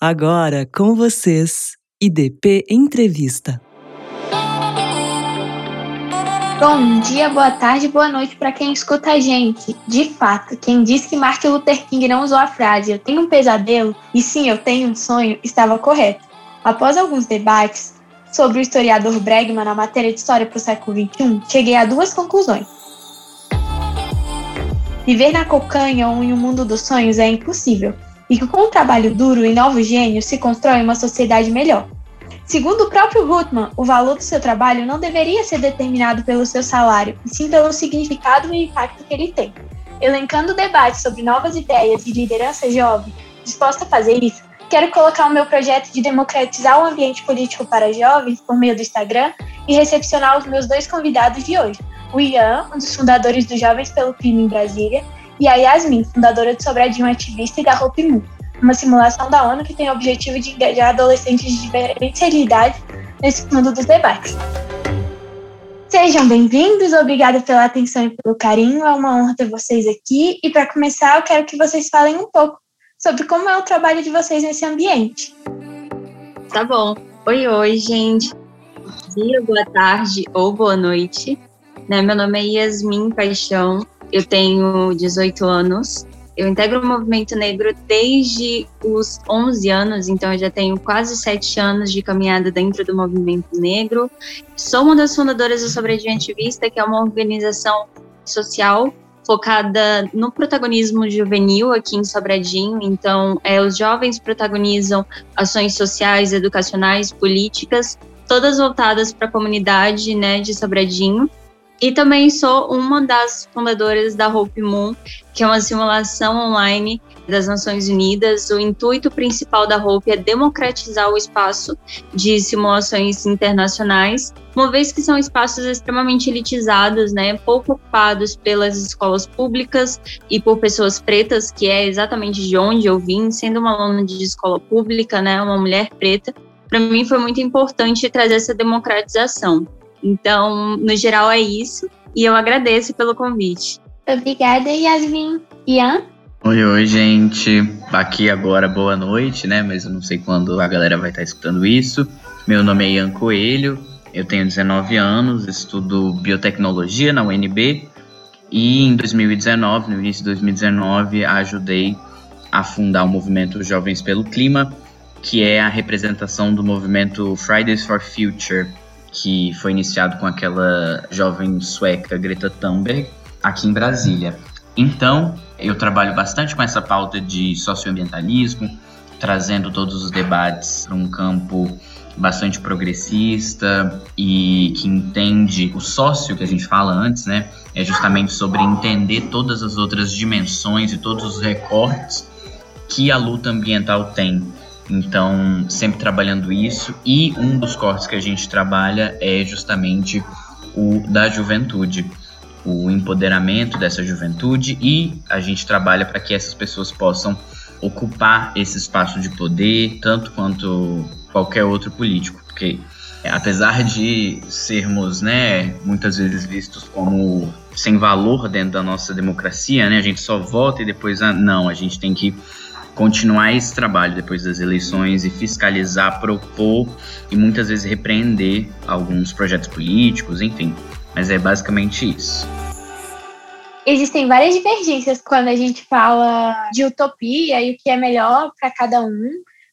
Agora com vocês, IDP Entrevista. Bom dia, boa tarde, boa noite para quem escuta a gente. De fato, quem disse que Martin Luther King não usou a frase "eu tenho um pesadelo" e sim, eu tenho um sonho, estava correto. Após alguns debates sobre o historiador Bregman na matéria de História para o século XXI, cheguei a duas conclusões. Viver na cocanha ou em um mundo dos sonhos é impossível e que com o trabalho duro e novos gênios se constrói uma sociedade melhor. Segundo o próprio Rutman, o valor do seu trabalho não deveria ser determinado pelo seu salário, e sim pelo significado e impacto que ele tem. Elencando o debate sobre novas ideias e liderança jovem, disposta a fazer isso, quero colocar o meu projeto de democratizar o ambiente político para jovens por meio do Instagram e recepcionar os meus dois convidados de hoje, o Ian, um dos fundadores do Jovens pelo Clima em Brasília, e a Yasmin, fundadora do Sobradinho Ativista e da Hope Moon, uma simulação da ONU que tem o objetivo de engajar adolescentes de diferentes realidades nesse mundo dos debates. Sejam bem-vindos, obrigada pela atenção e pelo carinho, é uma honra ter vocês aqui. E para começar, eu quero que vocês falem um pouco sobre como é o trabalho de vocês nesse ambiente. Tá bom. Oi, oi, gente. Bom dia, boa tarde ou boa noite. Né, meu nome é Yasmin Paixão, eu tenho 18 anos. Eu integro o movimento negro desde os 11 anos, então eu já tenho quase 7 anos de caminhada dentro do movimento negro. Sou uma das fundadoras do Sobrevivente Vista, que é uma organização social focada no protagonismo juvenil aqui em Sobradinho. Então, é, os jovens protagonizam ações sociais, educacionais, políticas, todas voltadas para a comunidade né, de Sobradinho. E também sou uma das fundadoras da Hope Moon, que é uma simulação online das Nações Unidas. O intuito principal da Hope é democratizar o espaço de simulações internacionais, uma vez que são espaços extremamente elitizados, né, pouco ocupados pelas escolas públicas e por pessoas pretas, que é exatamente de onde eu vim, sendo uma aluna de escola pública, né, uma mulher preta. Para mim foi muito importante trazer essa democratização. Então, no geral, é isso. E eu agradeço pelo convite. Obrigada, Yasmin. Ian? Oi, oi, gente. Aqui agora, boa noite, né? Mas eu não sei quando a galera vai estar escutando isso. Meu nome é Ian Coelho, eu tenho 19 anos, estudo biotecnologia na UNB e em 2019, no início de 2019, ajudei a fundar o movimento Jovens pelo Clima, que é a representação do movimento Fridays for Future, que foi iniciado com aquela jovem sueca Greta Thunberg aqui em Brasília. Então, eu trabalho bastante com essa pauta de socioambientalismo, trazendo todos os debates para um campo bastante progressista e que entende o sócio que a gente fala antes, né? É justamente sobre entender todas as outras dimensões e todos os recortes que a luta ambiental tem então, sempre trabalhando isso. E um dos cortes que a gente trabalha é justamente o da juventude, o empoderamento dessa juventude e a gente trabalha para que essas pessoas possam ocupar esse espaço de poder, tanto quanto qualquer outro político, porque apesar de sermos, né, muitas vezes vistos como sem valor dentro da nossa democracia, né, a gente só vota e depois ah, não, a gente tem que continuar esse trabalho depois das eleições e fiscalizar, propor e muitas vezes repreender alguns projetos políticos, enfim. Mas é basicamente isso. Existem várias divergências quando a gente fala de utopia e o que é melhor para cada um.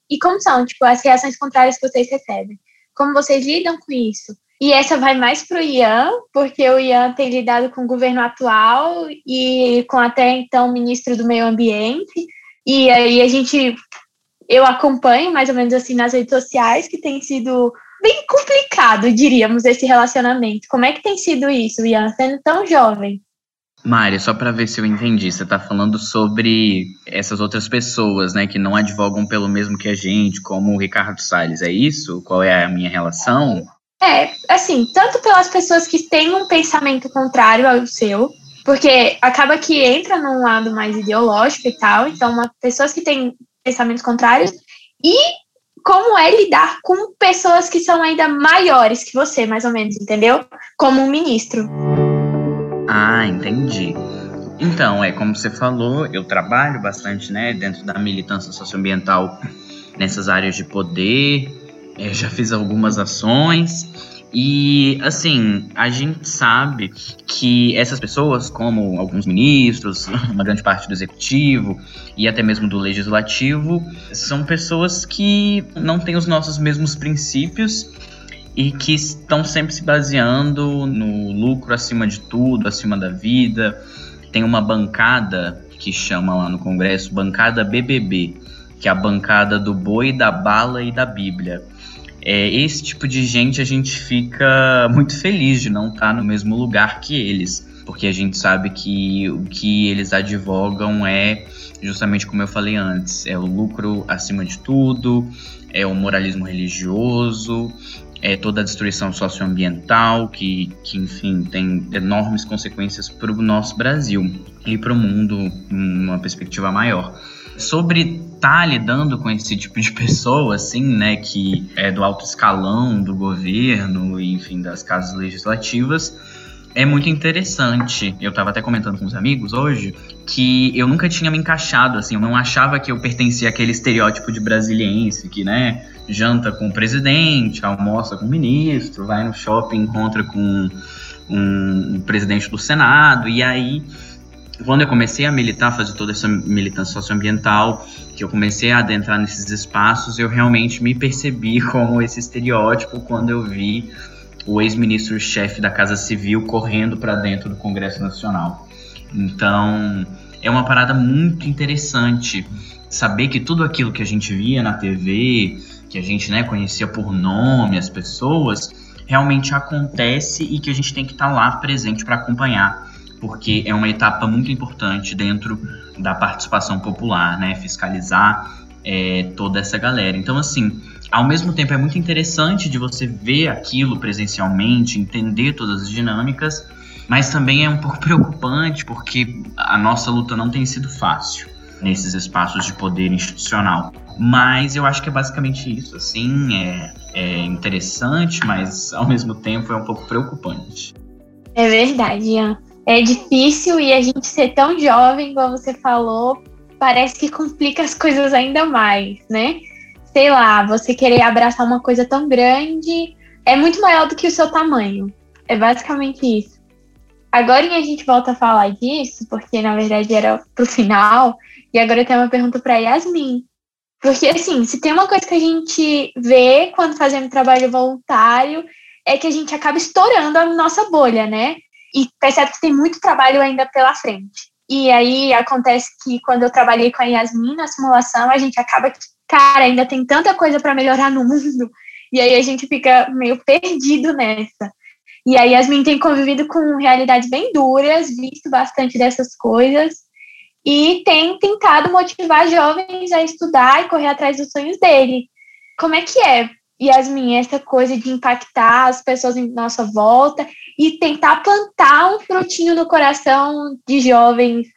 E como são, tipo, as reações contrárias que vocês recebem? Como vocês lidam com isso? E essa vai mais para o Ian, porque o Ian tem lidado com o governo atual e com até então o ministro do Meio Ambiente. E aí a gente, eu acompanho mais ou menos assim nas redes sociais, que tem sido bem complicado, diríamos, esse relacionamento. Como é que tem sido isso, Ian, sendo tão jovem? Mária, só para ver se eu entendi, você está falando sobre essas outras pessoas, né, que não advogam pelo mesmo que a gente, como o Ricardo Salles, é isso? Qual é a minha relação? É, assim, tanto pelas pessoas que têm um pensamento contrário ao seu, porque acaba que entra num lado mais ideológico e tal, então uma, pessoas que têm pensamentos contrários, e como é lidar com pessoas que são ainda maiores que você, mais ou menos, entendeu? Como um ministro. Ah, entendi. Então, é como você falou, eu trabalho bastante, né, dentro da militância socioambiental nessas áreas de poder, é, já fiz algumas ações. E assim, a gente sabe que essas pessoas, como alguns ministros, uma grande parte do executivo e até mesmo do legislativo, são pessoas que não têm os nossos mesmos princípios e que estão sempre se baseando no lucro acima de tudo, acima da vida. Tem uma bancada que chama lá no Congresso bancada BBB, que é a bancada do boi, da bala e da Bíblia é, esse tipo de gente a gente fica muito feliz de não estar tá no mesmo lugar que eles, porque a gente sabe que o que eles advogam é justamente como eu falei antes, é o lucro acima de tudo, é o moralismo religioso, é toda a destruição socioambiental que, que enfim, tem enormes consequências para o nosso Brasil e para o mundo numa perspectiva maior sobre estar tá lidando com esse tipo de pessoa, assim, né, que é do alto escalão do governo, enfim, das casas legislativas, é muito interessante. Eu estava até comentando com os amigos hoje que eu nunca tinha me encaixado, assim, eu não achava que eu pertencia àquele estereótipo de brasiliense que, né, janta com o presidente, almoça com o ministro, vai no shopping, encontra com um, um presidente do Senado, e aí quando eu comecei a militar, fazer toda essa militância socioambiental, que eu comecei a adentrar nesses espaços, eu realmente me percebi como esse estereótipo quando eu vi o ex-ministro-chefe da Casa Civil correndo para dentro do Congresso Nacional. Então, é uma parada muito interessante saber que tudo aquilo que a gente via na TV, que a gente né, conhecia por nome as pessoas, realmente acontece e que a gente tem que estar tá lá presente para acompanhar porque é uma etapa muito importante dentro da participação popular, né? Fiscalizar é, toda essa galera. Então, assim, ao mesmo tempo é muito interessante de você ver aquilo presencialmente, entender todas as dinâmicas, mas também é um pouco preocupante porque a nossa luta não tem sido fácil nesses espaços de poder institucional. Mas eu acho que é basicamente isso, assim, é, é interessante, mas ao mesmo tempo é um pouco preocupante. É verdade, Ian é difícil e a gente ser tão jovem, igual você falou, parece que complica as coisas ainda mais, né? Sei lá, você querer abraçar uma coisa tão grande é muito maior do que o seu tamanho. É basicamente isso. Agora a gente volta a falar disso, porque na verdade era pro final, e agora eu tenho uma pergunta para Yasmin. Porque assim, se tem uma coisa que a gente vê quando fazemos trabalho voluntário, é que a gente acaba estourando a nossa bolha, né? E percebe que tem muito trabalho ainda pela frente. E aí acontece que quando eu trabalhei com a Yasmin na simulação, a gente acaba que, cara, ainda tem tanta coisa para melhorar no mundo, e aí a gente fica meio perdido nessa. E a Yasmin tem convivido com realidades bem duras, visto bastante dessas coisas, e tem tentado motivar jovens a estudar e correr atrás dos sonhos dele. Como é que é, Yasmin, essa coisa de impactar as pessoas em nossa volta e tentar plantar um frutinho no coração de jovens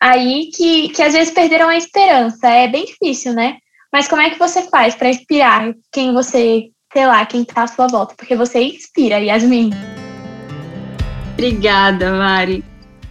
aí que, que às vezes perderam a esperança. É bem difícil, né? Mas como é que você faz para inspirar quem você, sei lá, quem está à sua volta? Porque você inspira, Yasmin. Obrigada, Mari.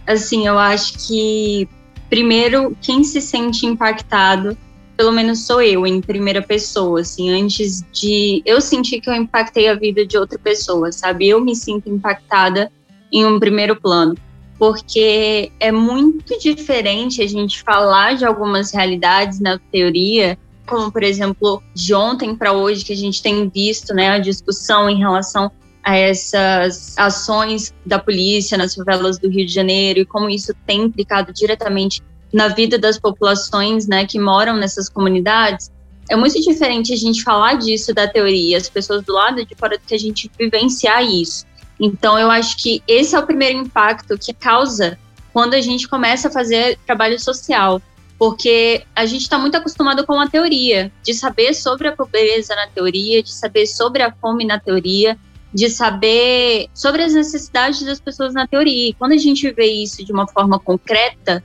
Assim, eu acho que primeiro quem se sente impactado pelo menos sou eu, em primeira pessoa, assim, antes de eu sentir que eu impactei a vida de outra pessoa, sabe? Eu me sinto impactada em um primeiro plano, porque é muito diferente a gente falar de algumas realidades na teoria, como por exemplo, de ontem para hoje que a gente tem visto, né, a discussão em relação a essas ações da polícia nas favelas do Rio de Janeiro e como isso tem implicado diretamente na vida das populações né, que moram nessas comunidades, é muito diferente a gente falar disso da teoria, as pessoas do lado de fora do que a gente vivenciar isso. Então, eu acho que esse é o primeiro impacto que causa quando a gente começa a fazer trabalho social, porque a gente está muito acostumado com a teoria, de saber sobre a pobreza na teoria, de saber sobre a fome na teoria, de saber sobre as necessidades das pessoas na teoria. E quando a gente vê isso de uma forma concreta,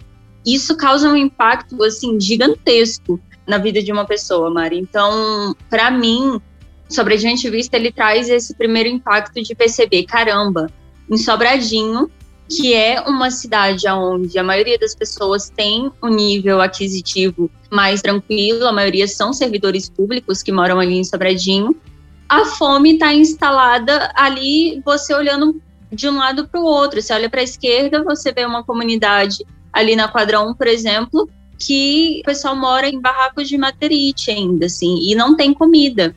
isso causa um impacto assim gigantesco na vida de uma pessoa, Mari. Então, para mim, sobre a vista, ele traz esse primeiro impacto de perceber, caramba, em Sobradinho que é uma cidade onde a maioria das pessoas tem um nível aquisitivo mais tranquilo, a maioria são servidores públicos que moram ali em Sobradinho, a fome está instalada ali, você olhando de um lado para o outro. Você olha para a esquerda, você vê uma comunidade ali na quadra 1, por exemplo, que o pessoal mora em barracos de materite ainda, assim, e não tem comida.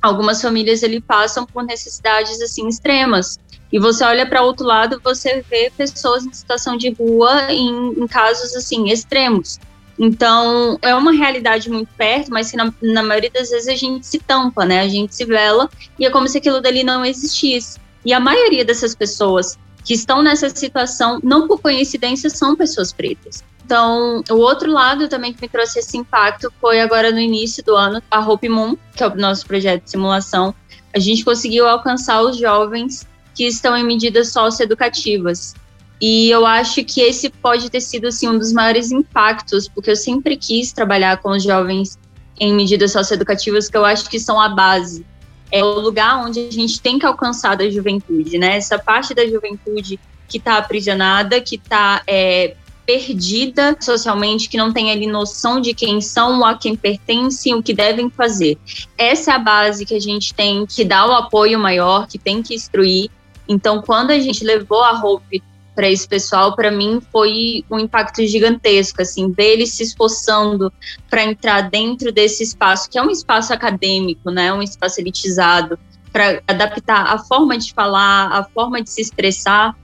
Algumas famílias ali passam por necessidades assim extremas. E você olha para outro lado, você vê pessoas em situação de rua em, em casos assim extremos. Então, é uma realidade muito perto, mas que na, na, maioria das vezes a gente se tampa, né? A gente se vela e é como se aquilo dali não existisse. E a maioria dessas pessoas que estão nessa situação, não por coincidência, são pessoas pretas. Então, o outro lado também que me trouxe esse impacto foi agora no início do ano, a Hope Moon, que é o nosso projeto de simulação. A gente conseguiu alcançar os jovens que estão em medidas socioeducativas. E eu acho que esse pode ter sido assim, um dos maiores impactos, porque eu sempre quis trabalhar com os jovens em medidas socioeducativas, que eu acho que são a base. É o lugar onde a gente tem que alcançar da juventude, né? Essa parte da juventude que está aprisionada, que está é, perdida socialmente, que não tem ali noção de quem são, a quem pertencem, o que devem fazer. Essa é a base que a gente tem que dar o apoio maior, que tem que instruir. Então, quando a gente levou a Hope para esse pessoal, para mim foi um impacto gigantesco, assim, ver eles se esforçando para entrar dentro desse espaço, que é um espaço acadêmico, né, um espaço elitizado, para adaptar a forma de falar, a forma de se expressar.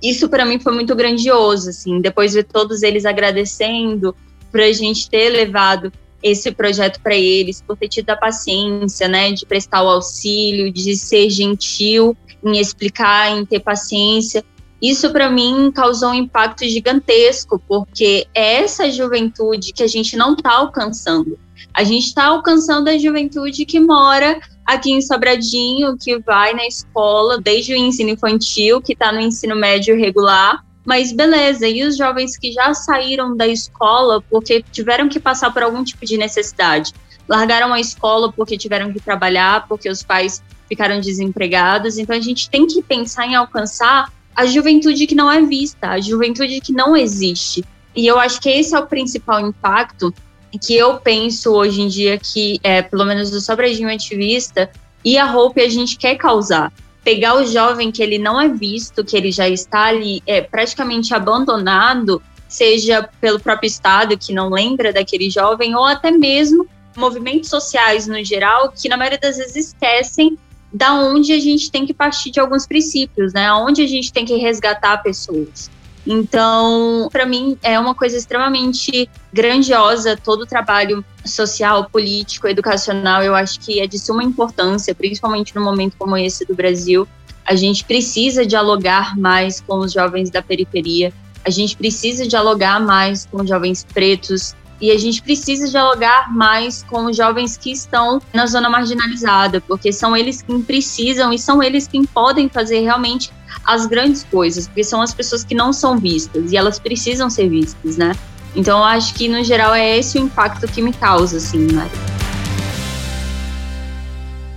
Isso para mim foi muito grandioso, assim, depois ver todos eles agradecendo para a gente ter levado esse projeto para eles, por ter tido a paciência, né, de prestar o auxílio, de ser gentil em explicar, em ter paciência isso para mim causou um impacto gigantesco, porque é essa juventude que a gente não está alcançando. A gente está alcançando a juventude que mora aqui em Sobradinho, que vai na escola desde o ensino infantil, que está no ensino médio regular. Mas beleza, e os jovens que já saíram da escola porque tiveram que passar por algum tipo de necessidade? Largaram a escola porque tiveram que trabalhar, porque os pais ficaram desempregados. Então a gente tem que pensar em alcançar a juventude que não é vista, a juventude que não existe. E eu acho que esse é o principal impacto que eu penso hoje em dia que, é, pelo menos do Sobradinho Ativista e a Hope a gente quer causar. Pegar o jovem que ele não é visto, que ele já está ali é, praticamente abandonado, seja pelo próprio Estado que não lembra daquele jovem, ou até mesmo movimentos sociais no geral, que na maioria das vezes esquecem da onde a gente tem que partir de alguns princípios, né? Onde a gente tem que resgatar pessoas. Então, para mim, é uma coisa extremamente grandiosa todo o trabalho social, político, educacional. Eu acho que é de suma importância, principalmente no momento como esse do Brasil. A gente precisa dialogar mais com os jovens da periferia. A gente precisa dialogar mais com jovens pretos, e a gente precisa dialogar mais com os jovens que estão na zona marginalizada, porque são eles quem precisam e são eles quem podem fazer realmente as grandes coisas, porque são as pessoas que não são vistas e elas precisam ser vistas, né? Então eu acho que no geral é esse o impacto que me causa, assim, Mari.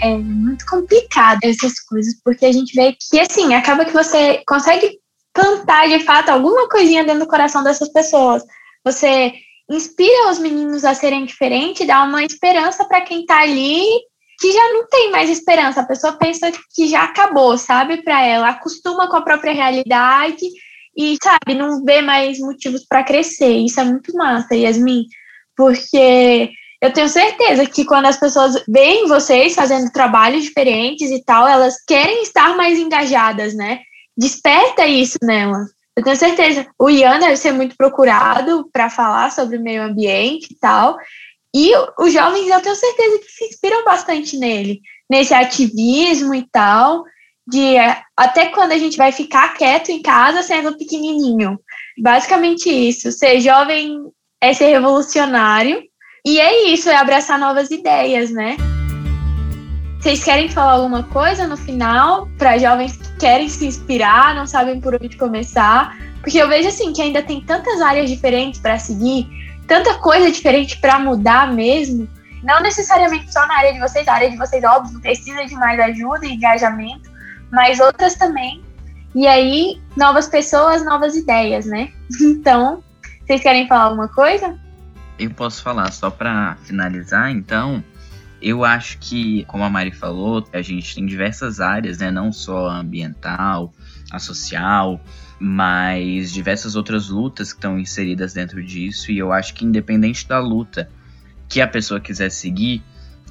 É muito complicado essas coisas, porque a gente vê que assim, acaba que você consegue plantar de fato alguma coisinha dentro do coração dessas pessoas. Você inspira os meninos a serem diferentes, dá uma esperança para quem está ali que já não tem mais esperança. A pessoa pensa que já acabou, sabe, para ela, acostuma com a própria realidade e, sabe, não vê mais motivos para crescer. Isso é muito massa, Yasmin, porque eu tenho certeza que quando as pessoas veem vocês fazendo trabalhos diferentes e tal, elas querem estar mais engajadas, né? Desperta isso nelas. Eu tenho certeza. O Ian deve ser muito procurado para falar sobre o meio ambiente e tal. E os jovens, eu tenho certeza que se inspiram bastante nele, nesse ativismo e tal, de até quando a gente vai ficar quieto em casa sendo pequenininho. Basicamente isso. Ser jovem é ser revolucionário. E é isso, é abraçar novas ideias, né? Vocês querem falar alguma coisa no final para jovens que querem se inspirar, não sabem por onde começar? Porque eu vejo assim que ainda tem tantas áreas diferentes para seguir, tanta coisa diferente para mudar mesmo. Não necessariamente só na área de vocês, a área de vocês, óbvio, precisa de mais ajuda e engajamento, mas outras também. E aí, novas pessoas, novas ideias, né? Então, vocês querem falar alguma coisa? Eu posso falar só para finalizar, então. Eu acho que, como a Mari falou, a gente tem diversas áreas, né? Não só a ambiental, a social, mas diversas outras lutas que estão inseridas dentro disso. E eu acho que, independente da luta que a pessoa quiser seguir,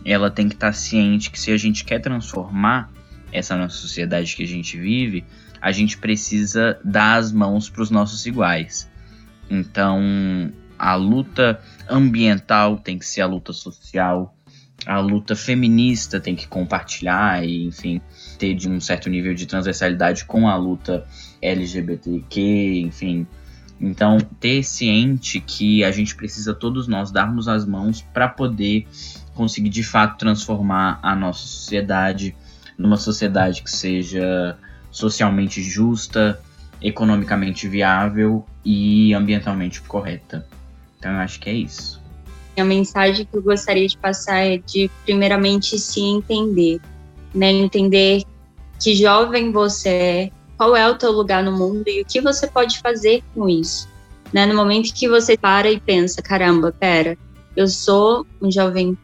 ela tem que estar tá ciente que se a gente quer transformar essa nossa sociedade que a gente vive, a gente precisa dar as mãos para os nossos iguais. Então, a luta ambiental tem que ser a luta social, a luta feminista tem que compartilhar e, enfim, ter de um certo nível de transversalidade com a luta LGBTQ, enfim. Então, ter ciente que a gente precisa todos nós darmos as mãos para poder conseguir de fato transformar a nossa sociedade numa sociedade que seja socialmente justa, economicamente viável e ambientalmente correta. Então, eu acho que é isso. A mensagem que eu gostaria de passar é de, primeiramente, se entender, né? Entender que jovem você é, qual é o teu lugar no mundo e o que você pode fazer com isso. Né? No momento que você para e pensa, caramba, pera, eu sou um jovem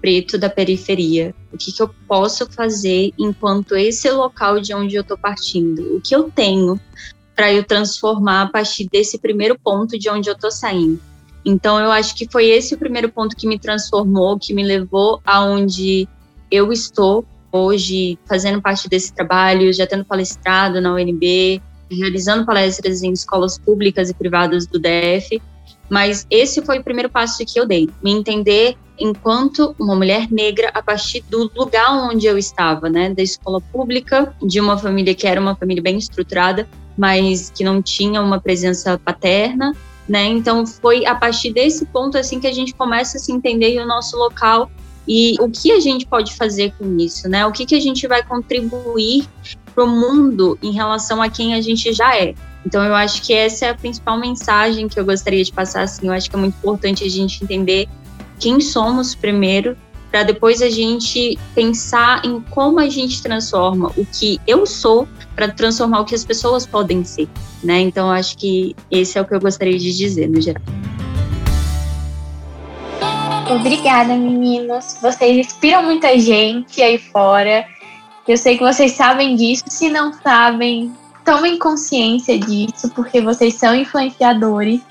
preto da periferia. O que, que eu posso fazer enquanto esse local de onde eu estou partindo? O que eu tenho para eu transformar a partir desse primeiro ponto de onde eu estou saindo? Então, eu acho que foi esse o primeiro ponto que me transformou, que me levou aonde eu estou hoje, fazendo parte desse trabalho, já tendo palestrado na UNB, realizando palestras em escolas públicas e privadas do DF. Mas esse foi o primeiro passo que eu dei, me entender enquanto uma mulher negra a partir do lugar onde eu estava, né, da escola pública, de uma família que era uma família bem estruturada, mas que não tinha uma presença paterna, né? Então foi a partir desse ponto assim que a gente começa a se entender o nosso local e o que a gente pode fazer com isso, né? O que que a gente vai contribuir para o mundo em relação a quem a gente já é. Então eu acho que essa é a principal mensagem que eu gostaria de passar assim. Eu acho que é muito importante a gente entender quem somos primeiro para depois a gente pensar em como a gente transforma o que eu sou para transformar o que as pessoas podem ser, né? Então acho que esse é o que eu gostaria de dizer no geral. Obrigada, meninos. Vocês inspiram muita gente aí fora. Eu sei que vocês sabem disso. Se não sabem, tomem consciência disso, porque vocês são influenciadores.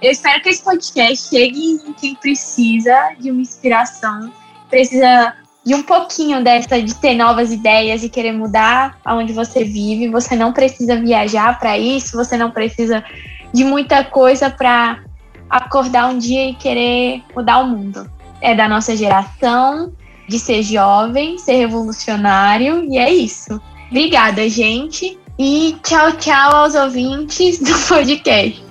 Eu espero que esse podcast chegue em quem precisa de uma inspiração precisa de um pouquinho dessa de ter novas ideias e querer mudar aonde você vive. Você não precisa viajar para isso, você não precisa de muita coisa para acordar um dia e querer mudar o mundo. É da nossa geração, de ser jovem, ser revolucionário, e é isso. Obrigada, gente, e tchau, tchau aos ouvintes do podcast.